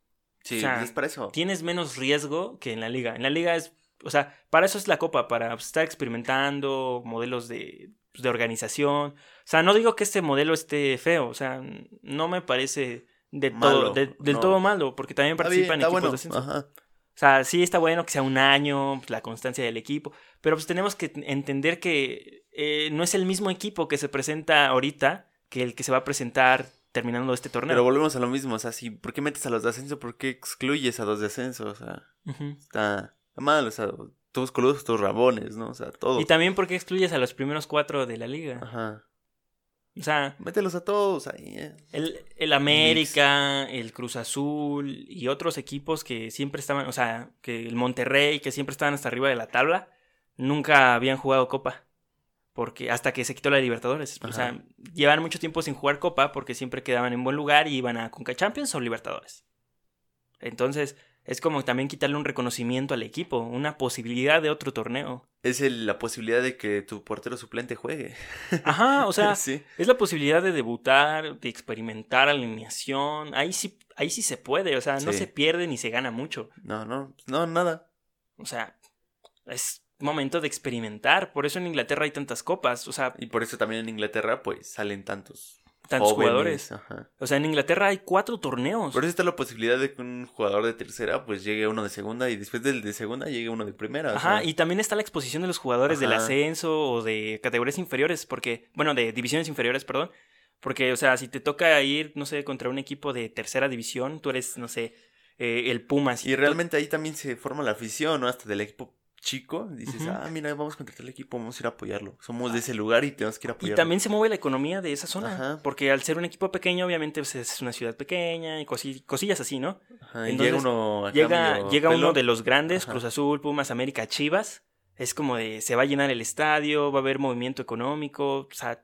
Sí, O sea, pues es para eso. Tienes menos riesgo que en la liga. En la liga es, o sea, para eso es la copa, para estar experimentando modelos de, pues, de organización. O sea, no digo que este modelo esté feo, o sea, no me parece de Malo, todo, de- del no. todo malo, porque también participan está equipos bueno. de ascenso. Ajá. O sea, sí está bueno que sea un año, pues, la constancia del equipo, pero pues tenemos que entender que eh, no es el mismo equipo que se presenta ahorita que el que se va a presentar terminando este torneo. Pero volvemos a lo mismo, o sea, si, ¿por qué metes a los de ascenso? ¿Por qué excluyes a los de ascenso? O sea, está, está mal, o sea, todos coludos, todos rabones, ¿no? O sea, todos. Y también porque excluyes a los primeros cuatro de la liga. Ajá. O sea, Mételos a todos ahí, eh. el, el América, el Cruz Azul y otros equipos que siempre estaban, o sea, que el Monterrey, que siempre estaban hasta arriba de la tabla, nunca habían jugado Copa. Porque hasta que se quitó la Libertadores. O sea, llevan mucho tiempo sin jugar Copa porque siempre quedaban en buen lugar y iban a Conca Champions o Libertadores. Entonces, es como también quitarle un reconocimiento al equipo, una posibilidad de otro torneo. Es el- la posibilidad de que tu portero suplente juegue. <laughs> Ajá, o sea, <laughs> sí. Es la posibilidad de debutar, de experimentar alineación. Ahí sí, ahí sí se puede. O sea, no Sí. se pierde ni se gana mucho. No, no, no, nada. O sea, es momento de experimentar. Por eso en Inglaterra hay tantas copas. O sea, Y por eso también en Inglaterra, pues, salen tantos tantos jóvenes, jugadores. Ajá. O sea, en Inglaterra hay cuatro torneos. Por eso está la posibilidad de que un jugador de tercera, pues, llegue uno de segunda y después del de segunda llegue uno de primera. o Ajá, sea, y también está la exposición de los jugadores del ascenso o de categorías inferiores, porque, bueno, de divisiones inferiores, perdón. Porque, o sea, si te toca ir, no sé, contra un equipo de tercera división, tú eres, no sé, eh, el Pumas. Y tú- realmente ahí también se forma la afición, ¿no? Hasta del equipo chico. Dices, ah, mira, vamos contra el equipo, vamos a ir a apoyarlo. Somos de ese lugar y tenemos que ir a Y apoyarlo. también se mueve la economía de esa zona. Ajá. Porque al ser un equipo pequeño, obviamente pues, es una ciudad pequeña y cosi- cosillas así, ¿no? Ajá, y entonces, llega uno a Llega, llega uno de los grandes, Ajá. Cruz Azul, Pumas, América, Chivas. Es como de, se va a llenar el estadio, va a haber movimiento económico, o sea,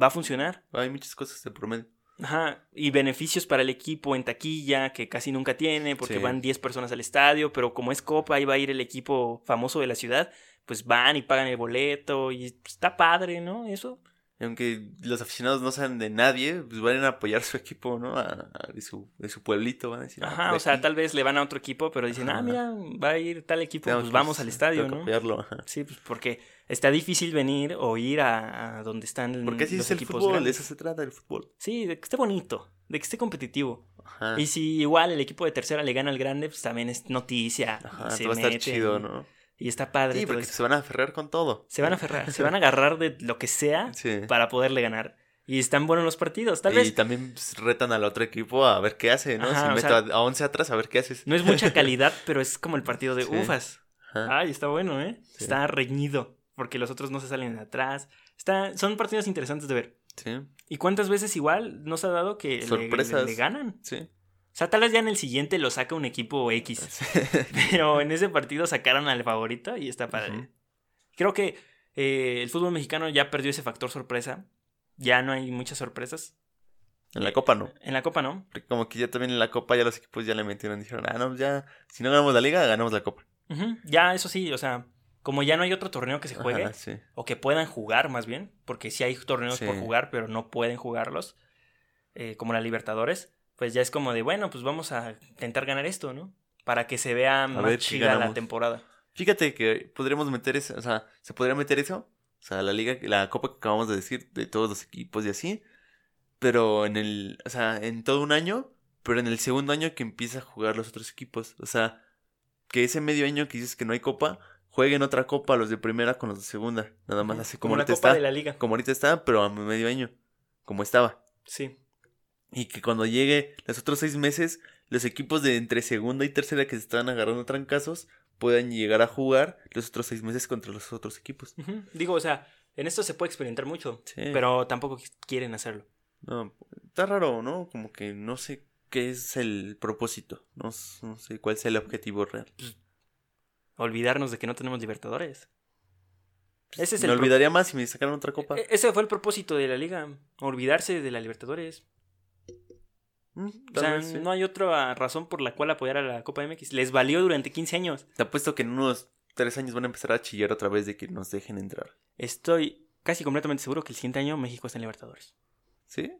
va a funcionar. Hay muchas cosas de promedio. Ajá, y beneficios para el equipo en taquilla, que casi nunca tiene, porque Sí. van 10 personas al estadio, pero como es Copa, ahí va a ir el equipo famoso de la ciudad, pues van y pagan el boleto, y está padre, ¿no? Eso. Aunque los aficionados no sean de nadie, pues van a apoyar su equipo, ¿no? A, a- de, su, de su pueblito, van a decir. Ajá, de o sea, tal vez le van a otro equipo, pero dicen, ah, mira, va a ir tal equipo, pues que- vamos al estadio, ¿no? apoyarlo, ajá. Sí, pues porque está difícil venir o ir a, a donde están Porque así los es el equipos fútbol, de eso se trata el fútbol. Sí, de que esté bonito, de que esté competitivo. Ajá. Y si igual el equipo de tercera le gana al grande, pues también es noticia. Ajá, se va a estar chido, ¿no? Y está padre. Sí, porque se van a aferrar con todo. Se van a aferrar, se van a agarrar de lo que sea Sí. para poderle ganar. Y están buenos los partidos. Tal y vez también pues, retan al otro equipo a ver qué hace, ¿no? Ajá, si meto sea- a, a 11 atrás, a ver qué haces. no es mucha <laughs> calidad, pero es como el partido de Sí. ufas. Ajá. Ay, está bueno, ¿eh? Sí. Está reñido, porque los otros no se salen atrás. Está, son partidos interesantes de ver. Sí, ¿Y cuántas veces igual nos ha dado que le- Sorpresas. le, le ganan? sí. O sea, tal vez ya en el siguiente lo saca un equipo X. <laughs> Pero en ese partido sacaron al favorito y está padre. Ujú. Creo que eh, el fútbol mexicano ya perdió ese factor sorpresa. Ya no hay muchas sorpresas. En la Copa no. En la Copa no. Porque como que ya también en la Copa ya los equipos ya le metieron. Dijeron, ah, no, ya, si no ganamos la Liga, ganamos la Copa. Ya, eso sí, o sea, como ya no hay otro torneo que se juegue, Ajá, sí. o que puedan jugar más bien, porque sí hay torneos Sí. por jugar, pero no pueden jugarlos, eh, como la Libertadores, pues ya es como de, bueno, pues vamos a intentar ganar esto, ¿no? Para que se vea más ver si chida la temporada. Fíjate que podríamos meter eso, o sea, se podría meter eso, o sea, la liga, la copa que acabamos de decir, de todos los equipos y así, pero en el, o sea, en todo un año, pero en el segundo año que empieza a jugar los otros equipos, o sea, que ese medio año que dices que no hay copa, jueguen otra copa los de primera con los de segunda, nada más así como, Como ahorita Copa está, de la Liga. como ahorita está, pero a medio año, como estaba. Sí. Y que cuando llegue los otros seis meses, los equipos de entre segunda y tercera que se están agarrando trancazos puedan llegar a jugar los otros seis meses contra los otros equipos. Digo, o sea, en esto se puede experimentar mucho, Sí. pero tampoco qu- quieren hacerlo. No, está raro, ¿no? Como que no sé qué es el propósito. No, sé cuál es el objetivo real. Olvidarnos de que no tenemos Libertadores. Ese es me el pro- olvidaría más si me sacaran otra copa. E- Ese fue el propósito de la liga, olvidarse de la Libertadores. Mm, O sea, vez sí. no hay otra razón por la cual apoyar a la Copa MX. Les valió durante 15 años. Te apuesto que en unos tres años van a empezar a chillar otra vez de que nos dejen entrar. Estoy casi completamente seguro que el siguiente año México está en Libertadores. ¿Sí?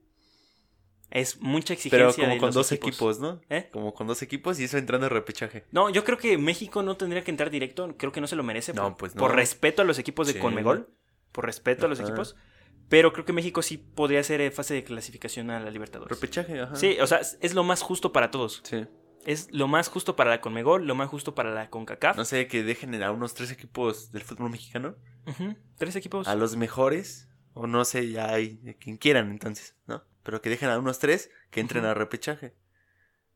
Es mucha Pero exigencia como de con dos equipos. ¿no? ¿Eh? Como con dos equipos y eso entrando a repechaje. No, yo creo que México no tendría que entrar directo. Creo que no se lo merece. No, por, pues no. por respeto a los equipos de Sí. Conmebol. Por respeto a los equipos. Pero creo que México sí podría hacer eh, fase de clasificación a la Libertadores. Repechaje, ajá. Sí, o sea, es- lo más justo para todos. Sí. Es lo más justo para la Conmebol, lo más justo para la CONCACAF. No sé, que dejen a unos tres equipos del fútbol mexicano. Ujú, Tres equipos. A los mejores. O no sé, ya hay de quien quieran entonces, ¿no? Pero que dejen a unos tres que entren Ujú. a repechaje.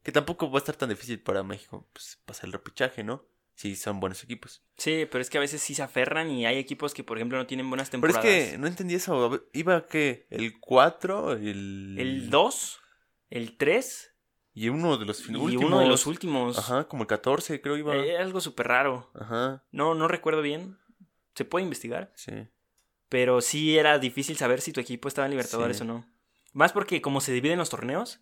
Que tampoco va a estar tan difícil para México pues, pasar el repechaje, ¿no? Si son buenos equipos. Sí, pero es que a veces sí se aferran y hay equipos que, por ejemplo, no tienen buenas Pero temporadas. es que no entendí eso. ¿Iba que ¿El 4? El... El 2, el 3 Y uno de los y últimos. uno de los últimos. Ajá, como el 14 creo iba. Eh, algo súper raro. Ajá, No, no recuerdo bien. Se puede investigar. sí. Pero sí era difícil saber si tu equipo estaba en Libertadores Sí. o no. Más porque como se dividen los torneos,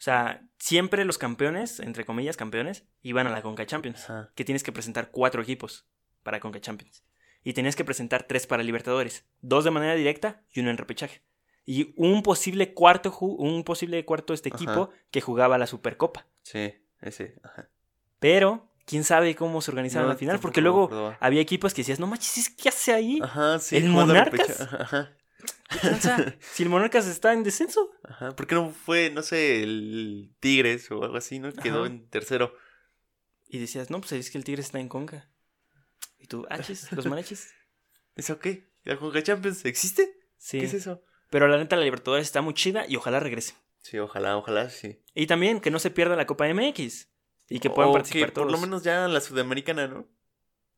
o sea, siempre los campeones, entre comillas campeones, iban a la Conca Champions. Ajá. Que tienes que presentar cuatro equipos para Conca Champions. Y tenías que presentar tres para Libertadores. Dos de manera directa y uno en repechaje. Y un posible cuarto, un posible cuarto este Ajá. equipo que jugaba la Supercopa. Sí, ese. Ajá. Pero, quién sabe cómo se organizaron No, al final, porque luego había equipos que decías, no manches, ¿qué hace ahí? Ajá, sí. ¿El Monarcas? Ajá. ¿Qué tranza? <laughs> si el Monarcas está en descenso. Ajá. ¿Por qué no fue, no sé, el Tigres o algo así, no? Quedó Ajá. en tercero. Y decías, no, pues es que el Tigre está en Conca. Y tú, achis, los mariachis. <laughs> ¿Eso qué? ¿La Conca Champions existe? Sí. ¿Qué es eso? Pero la neta, la Libertadores está muy chida y ojalá regrese. Sí, ojalá, ojalá, sí. Y también que no se pierda la Copa MX. Y que puedan O participar que por todos. lo menos ya la sudamericana, ¿no?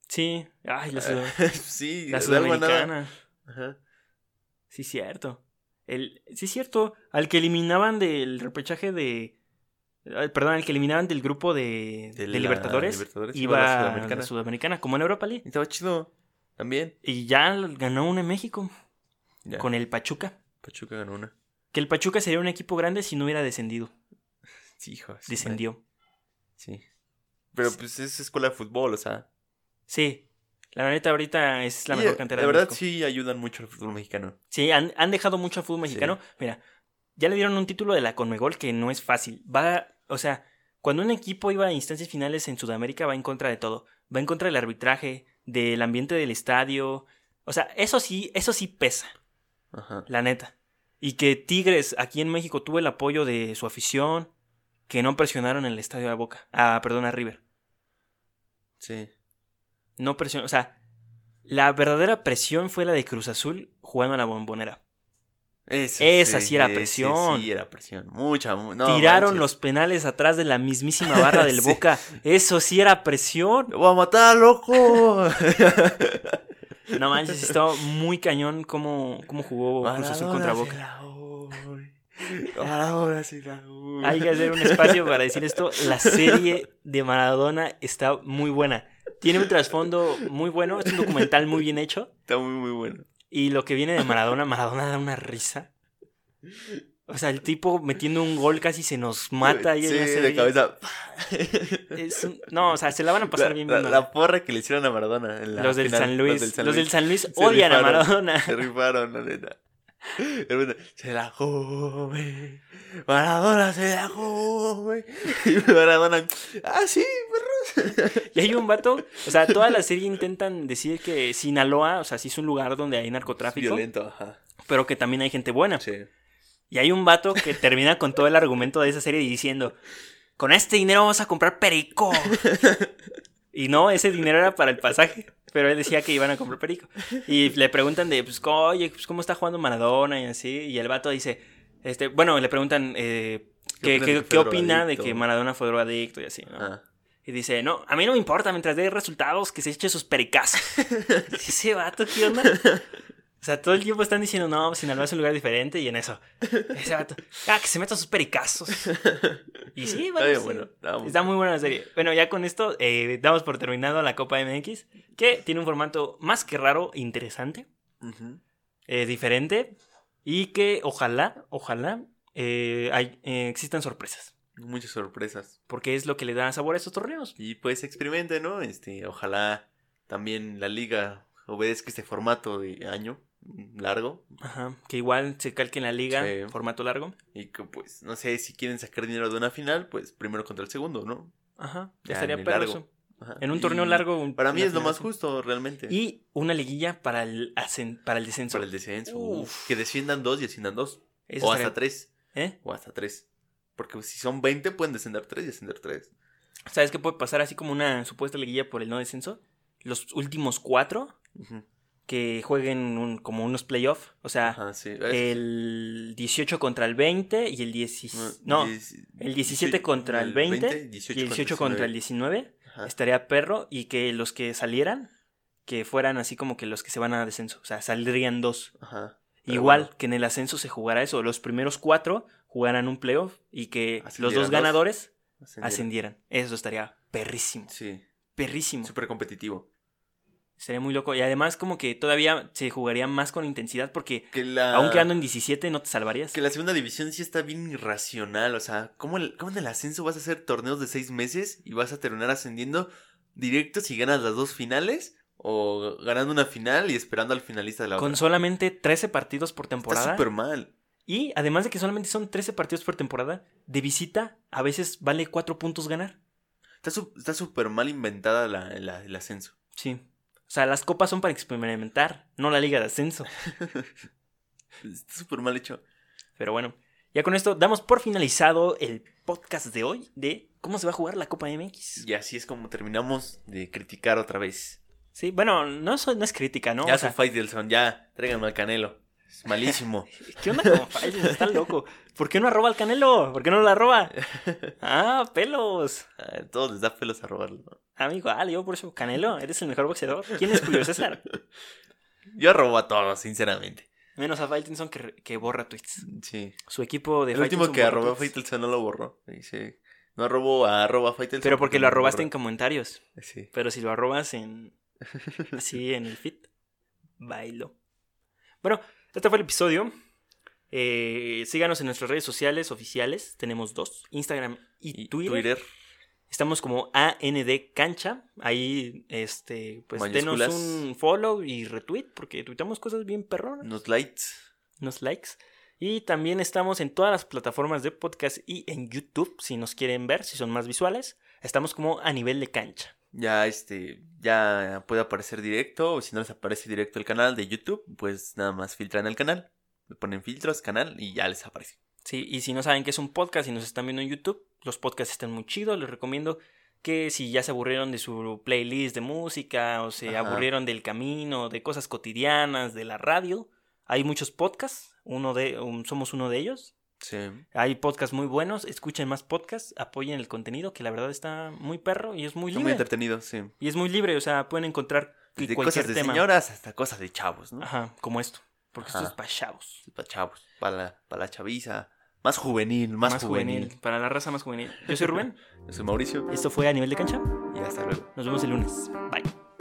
Sí. Ay, la, sud- <laughs> sí, la sudamericana. Ajá. Sí, cierto. El, sí, cierto. Al que eliminaban del repechaje de. Perdón, al que eliminaban del grupo de, De de la Libertadores, Libertadores iba iba a la Sudamericana. Como en Europa League. Estaba chido. También. Y ya ganó una en México Ya. con el Pachuca. Pachuca ganó una. Que el Pachuca sería un equipo grande si no hubiera descendido. Sí, hijo. Descendió. madre. Sí. Pero pues es escuela de fútbol, o sea. Sí. La neta ahorita es la y, mejor eh, cantera De de verdad sí ayudan mucho al fútbol mexicano. Sí, han, han dejado mucho al fútbol mexicano. Mira, ya le dieron un título de la Conmebol que no es fácil. Va, o sea, cuando un equipo iba a instancias finales en Sudamérica va en contra de todo. Va en contra del arbitraje, del ambiente del estadio. O sea, eso sí, eso sí pesa, Ajá. la neta. Y que Tigres aquí en México tuvo el apoyo de su afición, que no presionaron el estadio de Boca. Ah, perdón, a River. Sí. No presionó, o sea, la verdadera presión fue la de Cruz Azul jugando a la bombonera. Eso Esa sí era presión. Sí, era presión. Mucha. mu- No, Tiraron manches. los penales atrás de la mismísima <laughs> barra del Sí. Boca. Eso sí era presión. ¡Lo voy a matar, loco! <laughs> No manches, estaba muy cañón cómo, cómo jugó Cruz Azul contra Boca. Maradona se la. Hay que hacer un espacio para decir esto. La serie de Maradona está muy buena. Tiene un trasfondo muy bueno. Es un documental muy bien hecho. Está muy, muy bueno. Y lo que viene de Maradona, Maradona da una risa. O sea, el tipo metiendo un gol casi se nos mata ahí sí, de cabeza. Es un- No, o sea, se la van a pasar La, bien la- la porra que le hicieron a Maradona. en la los del final, San Luis. Los del San Luis odian a Maradona. Se rifaron, la neta. <laughs> Se la güey. Maradona se la jugó, güey. <laughs> Y Maradona. Ah, sí, perro. Y hay un vato, o sea, toda la serie intentan decir que Sinaloa, o sea, sí es un lugar donde hay narcotráfico, Violento, ajá. pero que también hay gente buena. Sí. Y hay un vato que termina con todo el argumento de esa serie diciendo, con este dinero vamos a comprar perico. Y no, ese dinero era para el pasaje, pero él decía que iban a comprar perico. Y le preguntan de, pues, oye, pues, ¿cómo está jugando Maradona? Y así, y el vato dice, este, bueno, le preguntan, eh, ¿qué, ¿Qué opinas qué- de que qué fue opina de que Maradona fue drogadicto y así, ¿no? Ah. Y dice, no, a mí no me importa, mientras dé resultados, que se eche sus pericazos. <laughs> Ese vato, ¿qué onda? O sea, todo el tiempo están diciendo, no, Sinaloa es un lugar diferente, y en eso, ese vato, ah, que se meta sus pericazos. <laughs> Y sí, bueno, sí. bueno. Está muy- buena la serie. Bueno, ya con esto eh, damos por terminado la Copa MX, que tiene un formato más que raro, interesante, eh, diferente, y que ojalá, ojalá eh, hay- eh, existan sorpresas. Muchas sorpresas. Porque es lo que le da sabor a estos torneos. Y pues experimente, ¿no? Este, ojalá también la liga obedezca este formato de año largo. Ajá, que igual se calque en la liga, Sí. formato largo. Y que pues, no sé, si quieren sacar dinero de una final, pues primero contra el segundo, ¿no? Ajá, ya estaría perro. Ajá. En un torneo largo. un- Para mí es lo más así. justo, realmente. Y una liguilla para el, ascen- para el descenso. para el descenso. Uf. Que desciendan dos y asciendan dos. Eso o estaría- hasta tres. ¿Eh? O hasta tres. Porque si son 20, pueden descender tres y ascender tres. ¿Sabes qué puede pasar así como una supuesta liguilla por el no descenso? Los últimos cuatro que jueguen un- como unos playoffs. O sea, Ajá, sí. el 18 contra el 20 y el 17. No, dieci- el 17 contra el 20 y el 18 contra el 19. Ajá. Estaría perro y que los que salieran, que fueran así como que los que se van a descenso. O sea, saldrían dos. Ajá. Igual bueno, que en el ascenso se jugara eso. Los primeros cuatro jugaran un playoff y que los dos dos. ganadores ascendieran. Eso estaría perrísimo. Sí. Perrísimo. Súper competitivo. Sería muy loco. Y además como que todavía se jugaría más con intensidad porque Que la... aún quedando en 17 no te salvarías. Que la segunda división sí está bien irracional. O sea, ¿cómo, el- cómo en el ascenso vas a hacer torneos de seis meses y vas a terminar ascendiendo directo si ganas las dos finales? ¿O ganando una final y esperando al finalista de la Con otra? solamente 13 partidos por Está temporada. súper mal. Y además de que solamente son 13 partidos por temporada, de visita a veces vale 4 puntos ganar. Está está súper mal inventada la, la- el ascenso. Sí. O sea, las copas son para experimentar, no la liga de ascenso. <laughs> Está súper mal hecho. Pero bueno, ya con esto damos por finalizado el podcast de hoy de cómo se va a jugar la Copa MX. Y así es como terminamos de criticar otra vez. Sí, bueno, no, so- no es crítica, ¿no? ya O sea, Faitelson, ya, tráiganme al Canelo. Es malísimo. <laughs> ¿Qué onda con Faitelson? Está loco. ¿Por qué no arroba al Canelo? ¿Por qué no lo arroba? <laughs> Ah, pelos. A todos les da pelos a robarlo. ¿no? A mí igual, yo por eso, Canelo, eres el mejor boxeador. ¿Quién es Julio César? <laughs> Yo robo a todos, sinceramente. Menos a Faitelson que, que borra tweets. Sí. Su equipo de El último que arrobó a. Faitelson no lo borró. Dice, no arrobó a arroba Faitelson. Pero porque lo arrobaste en comentarios. Sí. Pero si lo arrobas en. Así en el feed, bailo. Bueno, este fue el episodio. Eh, síganos en nuestras redes sociales oficiales. Tenemos dos: Instagram y, Y Twitter. Twitter. Estamos como AND Cancha. Ahí, este, pues Mayúsculas. denos un follow y retweet porque tuitamos cosas bien perronas. Unos lights. Unos likes. Y también estamos en todas las plataformas de podcast y en YouTube, si nos quieren ver, si son más visuales. Estamos como a nivel de cancha. Ya este, ya puede aparecer directo. O si no les aparece directo el canal de YouTube, pues nada más filtran el canal. Le ponen filtros, canal y ya les aparece. Sí, y si no saben que es un podcast y nos están viendo en YouTube, los podcasts están muy chidos. Les recomiendo que si ya se aburrieron de su playlist de música o se Ajá. aburrieron del camino, de cosas cotidianas, de la radio, hay muchos podcasts. Uno de, um, somos uno de ellos. Sí. Hay podcasts muy buenos. Escuchen más podcasts, apoyen el contenido que la verdad está muy perro y es muy Está muy libre. entretenido, sí. y es muy libre, o sea, pueden encontrar Desde cualquier cosas de tema. señoras hasta cosas de chavos, ¿no? Ajá, como esto. Porque esto Ajá. es para chavos. Para chavos, para la, para la chaviza. Más juvenil, más, juvenil. Para la raza más juvenil. Yo soy Rubén. <laughs> Yo soy Mauricio Esto fue a nivel de cancha. y hasta luego. Nos vemos el lunes. Bye.